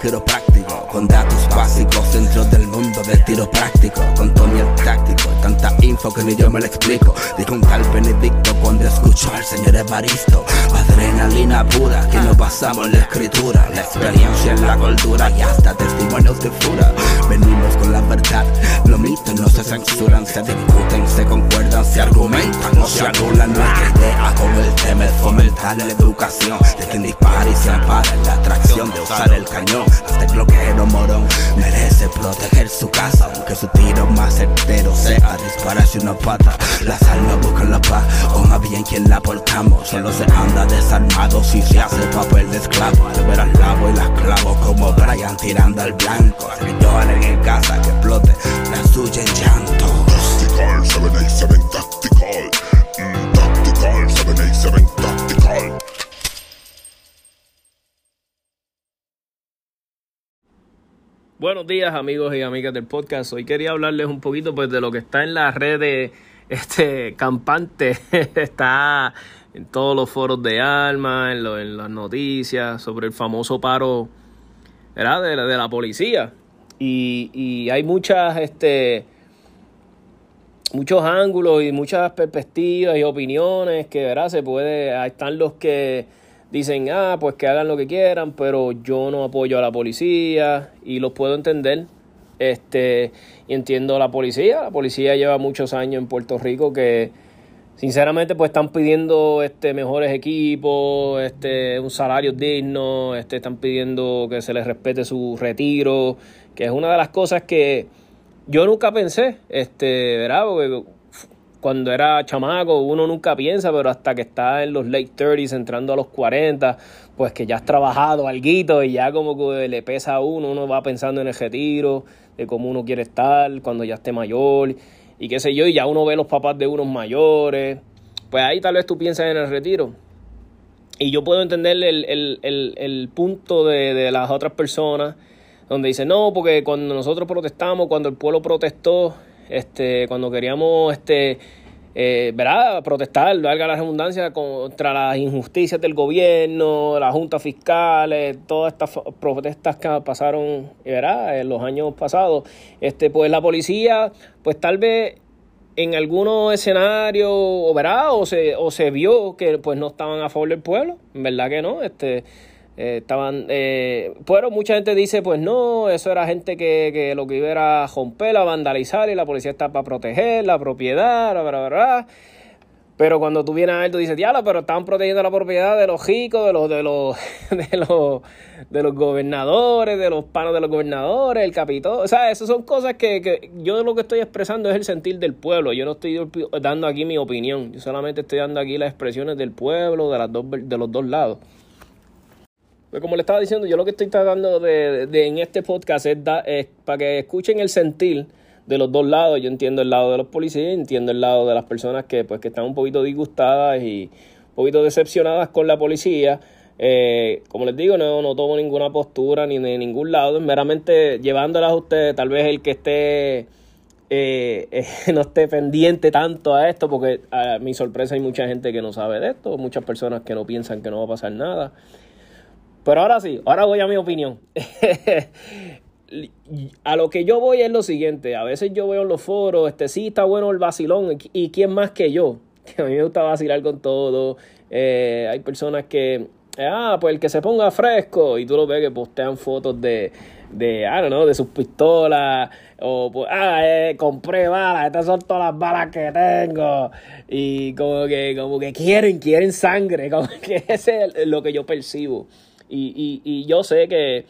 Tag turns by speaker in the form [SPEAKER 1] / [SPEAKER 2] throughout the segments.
[SPEAKER 1] quiropráctico, con datos básicos dentro del mundo del tiro práctico, con Tony el táctico, tanta info que ni yo me lo explico. Dijo un tal Benedicto cuando escuchó al señor Evaristo, adrenalina pura que nos basamos en la escritura, la experiencia en la cultura y hasta testimonios de fura. Venimos con la verdad, los mitos no se censuran, se discuten, se concuerdan, se argumentan, no se anulan nuestra idea con el tema es fomentar la educación de quien dispara y se ampara en la atracción de usar el cañón. Hasta el bloqueo morón merece proteger su casa, aunque su tiro más certero sea dispararse una pata. Las almas buscan la paz, o más bien quien la portamos. Solo se anda desarmado si se hace papel de esclavo. Al ver al lavo y las clavo como Brian tirando al blanco. Que lloren en casa que explote la suya en llanto.
[SPEAKER 2] Tactical, 787 Tactical. Mm, tactical, 787 Tactical.
[SPEAKER 3] Buenos días amigos y amigas del podcast. Hoy quería hablarles un poquito pues de lo que está en las redes este campante. está en todos los foros de alma, en, lo- en las noticias sobre el famoso paro ¿verdad? De, la, de la policía. Y, y hay muchas este muchos ángulos y muchas perspectivas y opiniones que ¿verdad? se puede están los que dicen ah pues que hagan lo que quieran pero yo no apoyo a la policía y los puedo entender este y entiendo a la policía la policía lleva muchos años en Puerto Rico que sinceramente pues están pidiendo este mejores equipos este un salario digno este están pidiendo que se les respete su retiro que es una de las cosas que yo nunca pensé, este, ¿verdad? Porque cuando era chamaco uno nunca piensa, pero hasta que está en los late 30s, entrando a los 40, pues que ya has trabajado algo y ya como que le pesa a uno, uno va pensando en el retiro, de cómo uno quiere estar cuando ya esté mayor y qué sé yo, y ya uno ve los papás de unos mayores, pues ahí tal vez tú piensas en el retiro. Y yo puedo entender el, el, el, el punto de, de las otras personas donde dicen, no, porque cuando nosotros protestamos, cuando el pueblo protestó, este, cuando queríamos, este, eh, ¿verdad? Protestar, valga la redundancia, contra las injusticias del gobierno, las juntas fiscales, todas estas protestas que pasaron, ¿verdad? En los años pasados, este, pues la policía, pues tal vez en algunos escenarios, ¿verdad? O se, o se vio que pues no estaban a favor del pueblo, verdad que no, este, eh, estaban, eh, pero mucha gente dice, pues no, eso era gente que, que lo que iba era a romper, a vandalizar y la policía está para proteger la propiedad, bla, bla. Pero cuando tú vienes a ver, tú dices, diablo, pero estaban protegiendo la propiedad de los ricos, de los, de los, de los, de los gobernadores, de los panos de los gobernadores, el capitol. O sea, esas son cosas que, que yo lo que estoy expresando es el sentir del pueblo. Yo no estoy dando aquí mi opinión. Yo solamente estoy dando aquí las expresiones del pueblo, de, las dos, de los dos lados. Pues como le estaba diciendo, yo lo que estoy tratando de, de- en este podcast es, da- es para que escuchen el sentir de los dos lados. Yo entiendo el lado de los policías, entiendo el lado de las personas que pues que están un poquito disgustadas y un poquito decepcionadas con la policía. Eh, como les digo, no, no tomo ninguna postura ni de ningún lado, meramente llevándolas a ustedes, tal vez el que esté eh, eh, no esté pendiente tanto a esto, porque a mi sorpresa hay mucha gente que no sabe de esto, muchas personas que no piensan que no va a pasar nada. Pero ahora sí, ahora voy a mi opinión. a lo que yo voy es lo siguiente, a veces yo veo en los foros, este sí está bueno el vacilón, y quién más que yo. que a mí me gusta vacilar con todo. Eh, hay personas que, ah, pues el que se ponga fresco y tú lo ves que postean fotos de, de, don't know, de sus pistolas o pues, ah, eh, compré balas, estas son todas las balas que tengo y como que, como que quieren, quieren sangre, como que ese es lo que yo percibo y, y, y yo sé que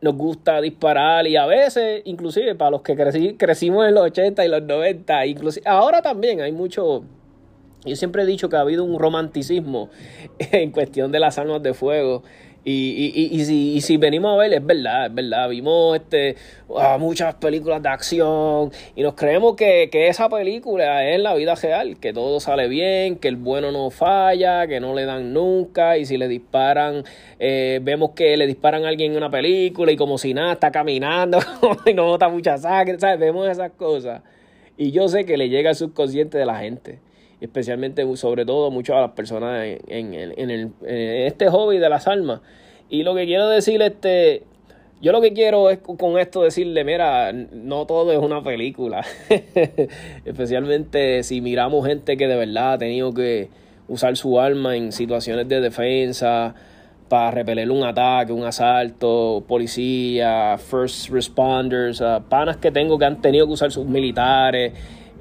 [SPEAKER 3] nos gusta disparar y a veces, inclusive para los que crecimos en los 80 y los 90, inclusive ahora también hay mucho, yo siempre he dicho que ha habido un romanticismo en cuestión de las armas de fuego. Y, y, y, si, y si venimos a ver, es verdad, es verdad. Vimos este, muchas películas de acción y nos creemos que, que, esa película es la vida real, que todo sale bien, que el bueno no falla, que no le dan nunca y si le disparan, eh, vemos que le disparan a alguien en una película y como si nada está caminando y no bota mucha sangre, ¿sabes? Vemos esas cosas. Y yo sé que le llega al subconsciente de la gente especialmente sobre todo mucho a las personas en, en, el, en este hobby de las almas. Y lo que quiero decir, este, yo lo que quiero es con esto decirle, mira, no todo es una película. Especialmente si miramos gente que de verdad ha tenido que usar su arma en situaciones de defensa para repeler un ataque, un asalto, policía, first responders, panas que tengo que han tenido que usar sus militares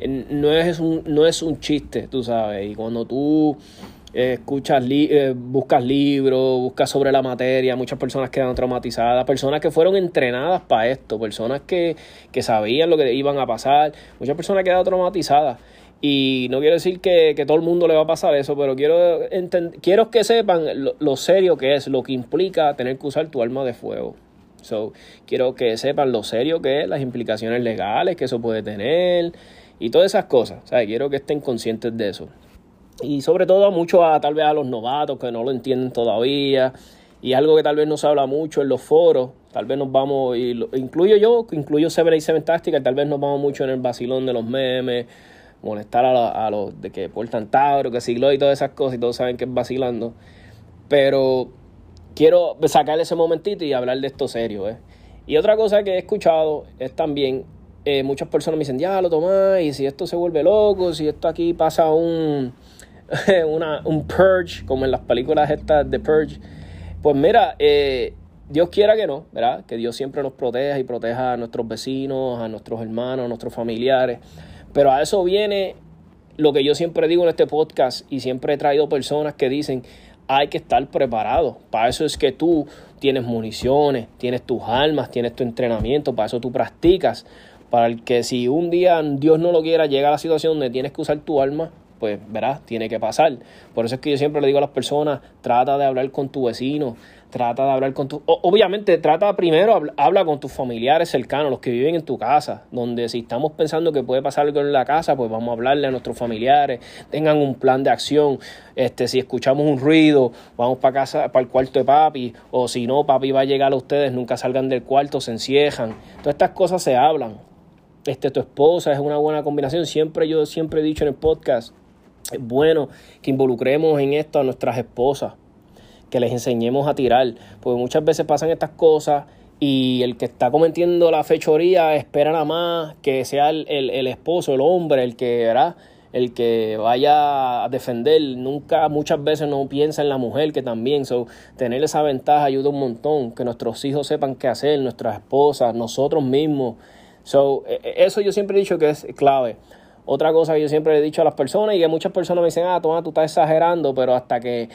[SPEAKER 3] no es un, no es un chiste, tú sabes. Y cuando tú eh, escuchas, eh, buscas libros, buscas sobre la materia, muchas personas quedan traumatizadas, personas que fueron entrenadas para esto, personas que, que sabían lo que iban a pasar, muchas personas quedan traumatizadas. Y no quiero decir que, que, todo el mundo le va a pasar eso, pero quiero, quiero que sepan lo, lo, serio que es, lo que implica tener que usar tu arma de fuego. So, quiero que sepan lo serio que es, las implicaciones legales que eso puede tener, y todas esas cosas. O sea, quiero que estén conscientes de eso. Y sobre todo a muchos, a, tal vez a los novatos que no lo entienden todavía. Y algo que tal vez no se habla mucho en los foros. Tal vez nos vamos, y lo, incluyo yo, incluyo Seven y Seven Táctica, tal vez nos vamos mucho en el vacilón de los memes, molestar a, los de que portan Tauro, que siglo y todas esas cosas, y todos saben que es vacilando. Pero quiero sacar ese momentito y hablar de esto serio. ¿eh? Y otra cosa que he escuchado es también eh, muchas personas me dicen, ya lo tomás, y si esto se vuelve loco, si esto aquí pasa un, una, un purge, como en las películas estas de purge, pues mira, eh, Dios quiera que no, ¿verdad? Que Dios siempre nos proteja y proteja a nuestros vecinos, a nuestros hermanos, a nuestros familiares. Pero a eso viene lo que yo siempre digo en este podcast y siempre he traído personas que dicen, hay que estar preparado. Para eso es que tú tienes municiones, tienes tus armas, tienes tu entrenamiento, para eso tú practicas para el que si un día Dios no lo quiera, llega a la situación donde tienes que usar tu arma, pues verás, tiene que pasar. Por eso es que yo siempre le digo a las personas, trata de hablar con tu vecino, trata de hablar con tu... Obviamente, trata primero, habla con tus familiares cercanos, los que viven en tu casa, donde si estamos pensando que puede pasar algo en la casa, pues vamos a hablarle a nuestros familiares, tengan un plan de acción, este, si escuchamos un ruido, vamos para casa, para el cuarto de papi, o si no, papi va a llegar a ustedes, nunca salgan del cuarto, se encierran. Todas estas cosas se hablan este, tu esposa, es una buena combinación. Siempre yo siempre he dicho en el podcast, es bueno que involucremos en esto a nuestras esposas, que les enseñemos a tirar, porque muchas veces pasan estas cosas y el que está cometiendo la fechoría espera nada más que sea el, el, esposo, el hombre, el que, ¿verdad? el que vaya a defender, nunca, muchas veces no piensa en la mujer que también, so, tener esa ventaja ayuda un montón, que nuestros hijos sepan qué hacer, nuestras esposas, nosotros mismos, So, e, e, eso yo siempre he dicho que es clave. Otra cosa que yo siempre he dicho a las personas y que muchas personas me dicen, ah, toma, tú estás exagerando, pero hasta que,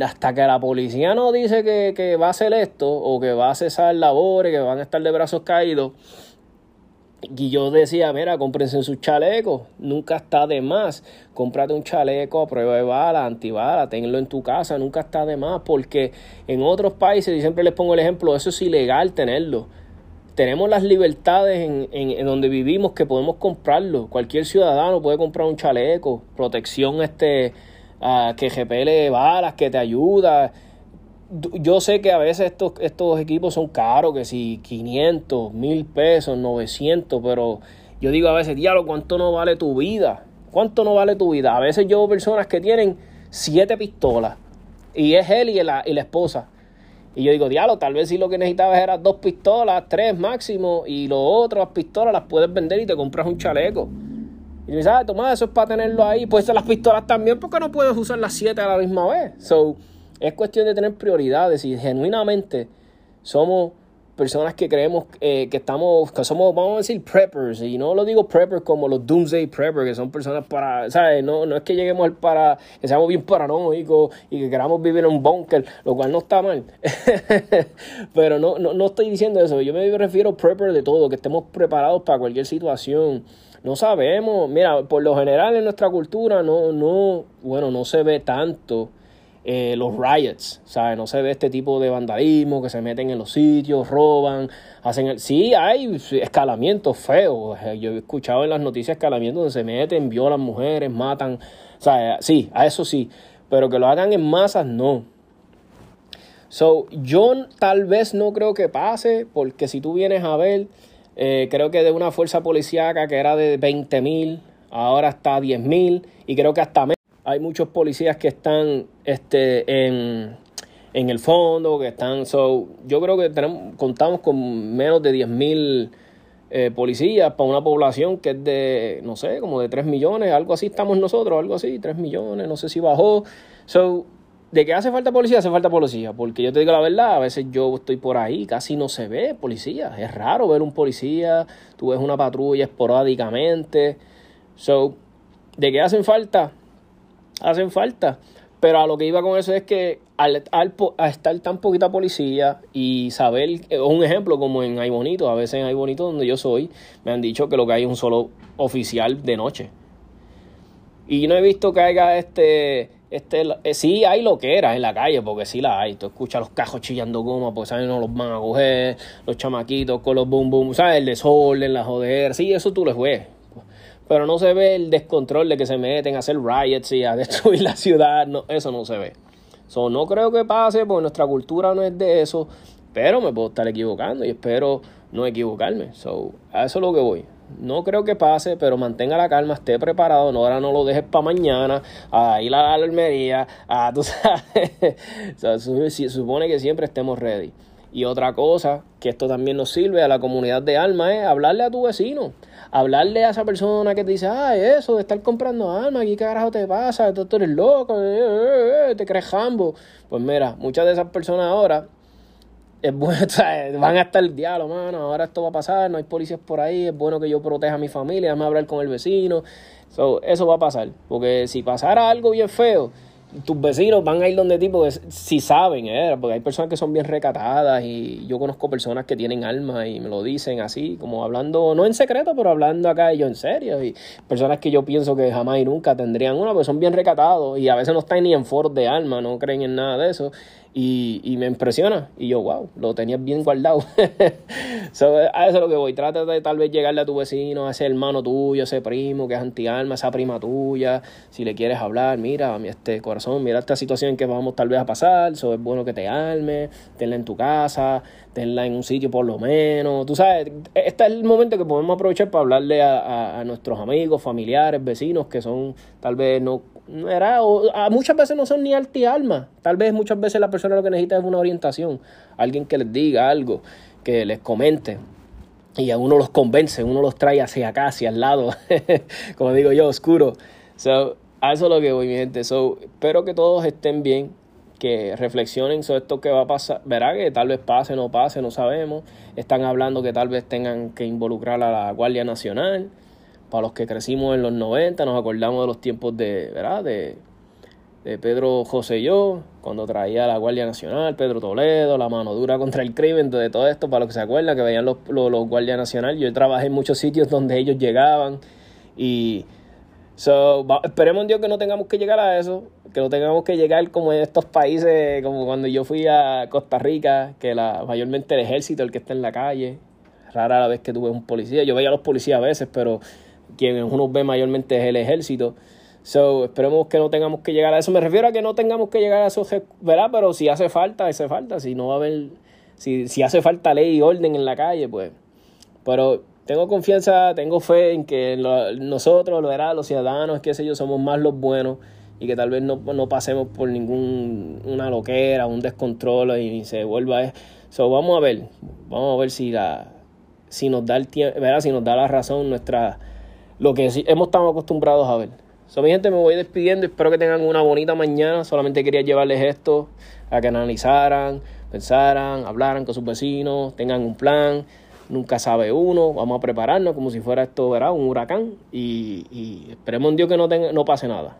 [SPEAKER 3] hasta que la policía no dice que, que va a hacer esto o que va a cesar labores, que van a estar de brazos caídos, y yo decía, mira, cómprense sus chalecos, nunca está de más. Cómprate un chaleco a prueba de bala, antibala, tenlo en tu casa, nunca está de más, porque en otros países, y siempre les pongo el ejemplo, eso es ilegal tenerlo tenemos las libertades en, en, donde vivimos que podemos comprarlo. Cualquier ciudadano puede comprar un chaleco, protección este, uh, que repele balas, que te ayuda. Yo sé que a veces estos, estos equipos son caros, que si 500, 1000 pesos, 900, pero yo digo a veces, diablo, ¿cuánto no vale tu vida? ¿Cuánto no vale tu vida? A veces yo veo personas que tienen siete pistolas y es él y la, y la esposa y yo digo, diablo, tal vez si lo que necesitabas era dos pistolas, tres máximo, y lo otras pistolas las puedes vender y te compras un chaleco. Y dices, ah, toma, eso es para tenerlo ahí. Pues las pistolas también, porque no puedes usar las siete a la misma vez. So, es cuestión de tener prioridades y genuinamente somos personas que creemos eh, que estamos, que somos, vamos a decir, preppers, y no lo digo preppers como los doomsday preppers, que son personas para, ¿sabes? No, no es que lleguemos al para, que seamos bien paranoicos y que queramos vivir en un bunker, lo cual no está mal. Pero no, no, no estoy diciendo eso, yo me refiero a prepper de todo, que estemos preparados para cualquier situación. No sabemos, mira, por lo general en nuestra cultura no, no, bueno, no se ve tanto eh, los riots, ¿sabes? No se ve este tipo de vandalismo que se meten en los sitios, roban, hacen... El... Sí, hay escalamientos feos. Yo he escuchado en las noticias escalamientos donde se meten, violan mujeres, matan. Sea, sí, a eso sí. Pero que lo hagan en masas, no. So, yo tal vez no creo que pase, porque si tú vienes a ver, eh, creo que de una fuerza policíaca que era de 20 mil, ahora está a 10 mil, y creo que hasta hay muchos policías que están este, en, el fondo, que están... So, yo creo que tenemos, contamos con menos de 10.000 eh, policías para una población que es de, no sé, como de 3 millones, algo así estamos nosotros, algo así, 3 millones, no sé si bajó. So, ¿De qué hace falta policía? Hace falta policía. Porque yo te digo la verdad, a veces yo estoy por ahí, casi no se ve policía. Es raro ver un policía, tú ves una patrulla esporádicamente. So, ¿de qué hacen falta? Hacen falta. Pero a lo que iba con eso es que al, estar tan poquita policía y saber, eh, un ejemplo como en Ay Bonito, a veces en Ay Bonito donde yo soy, me han dicho que lo que hay es un solo oficial de noche. Y no he visto que haya este, este, eh, sí hay lo que era en la calle, porque sí la hay. Tú escuchas los cajos chillando goma, pues saben, no los van a coger, los chamaquitos con los boom boom, ¿sabes? El desorden, la joder, sí, eso tú lo ves pero no se ve el descontrol de que se meten a hacer riots y a destruir la ciudad, no, eso no se ve. So, no creo que pase, porque nuestra cultura no es de eso, pero me puedo estar equivocando y espero no equivocarme. So, a eso es lo que voy. No creo que pase, pero mantenga la calma, esté preparado, no, ahora no lo dejes para mañana, a ir a la almería, a tú sabes. supone que siempre estemos ready. Y otra cosa, que esto también nos sirve a la comunidad de alma, es hablarle a tu vecino hablarle a esa persona que te dice, ah, eso de estar comprando armas, ¿qué carajo te pasa? Tú, eres loco, eh, eh, eh, te crees jambo. Pues mira, muchas de esas personas ahora es bueno, van a estar el diálogo, mano, ahora esto va a pasar, no hay policías por ahí, es bueno que yo proteja a mi familia, déjame hablar con el vecino. eso va a pasar, porque si pasara algo bien feo, tus vecinos van a ir donde ti porque si saben, ¿eh? porque hay personas que son bien recatadas y yo conozco personas que tienen alma y me lo dicen así, como hablando, no en secreto, pero hablando acá yo en serio. Y personas que yo pienso que jamás y nunca tendrían una, porque son bien recatados y a veces no están ni en foros de alma, no creen en nada de eso. Y, y, me impresiona. Y yo, wow, lo tenías bien guardado. a eso es lo que voy. Trata de tal vez llegarle a tu vecino, a ese hermano tuyo, a ese primo que es anti-alma, esa prima tuya. Si le quieres hablar, mira, este corazón, mira esta situación que vamos tal vez a pasar. Eso es bueno que te alme, tenla en tu casa, tenla en un sitio por lo menos. Tú sabes, este es el momento que podemos aprovechar para hablarle a, a nuestros amigos, familiares, vecinos que son tal vez no era, a muchas veces no son ni alma. Tal vez muchas veces la persona lo que necesita es una orientación. Alguien que les diga algo, que les comente. Y a uno los convence, uno los trae hacia acá, hacia el lado. Como digo yo, oscuro. So, a eso es lo que voy, mi gente. So, espero que todos estén bien. Que reflexionen sobre esto que va a pasar. Verá que tal vez pase, no pase, no sabemos. Están hablando que tal vez tengan que involucrar a la Guardia Nacional para los que crecimos en los 90, nos acordamos de los tiempos de, ¿verdad? De, Pedro José y yo, cuando traía la Guardia Nacional, Pedro Toledo, la mano dura contra el crimen, de todo esto, para los que se acuerdan, que veían los, los, Guardia Nacional. Yo trabajé en muchos sitios donde ellos llegaban y so, esperemos en Dios que no tengamos que llegar a eso, que no tengamos que llegar como en estos países, como cuando yo fui a Costa Rica, que la, mayormente el ejército el que está en la calle, rara la vez que tuve un policía, yo veía a los policías a veces, pero quien uno ve mayormente es el ejército. So, esperemos que no tengamos que llegar a eso. Me refiero a que no tengamos que llegar a eso, ¿verdad? Pero si hace falta, hace falta. Si no va a haber, si, si hace falta ley y orden en la calle, pues. Pero tengo confianza, tengo fe en que nosotros, ¿verdad? los ciudadanos, qué sé yo, somos más los buenos y que tal vez no, no pasemos por ningún una loquera, un descontrol y se vuelva. So, vamos a ver, vamos a ver si la si nos da el tiempo. Si nos da la razón nuestra lo que hemos estado acostumbrados a ver. So, mi gente, me voy despidiendo. Espero que tengan una bonita mañana. Solamente quería llevarles esto a que analizaran, pensaran, hablaran con sus vecinos, tengan un plan. Nunca sabe uno. Vamos a prepararnos como si fuera esto, ¿verdad? Un huracán. Y, y esperemos en Dios que no, tenga, no pase nada.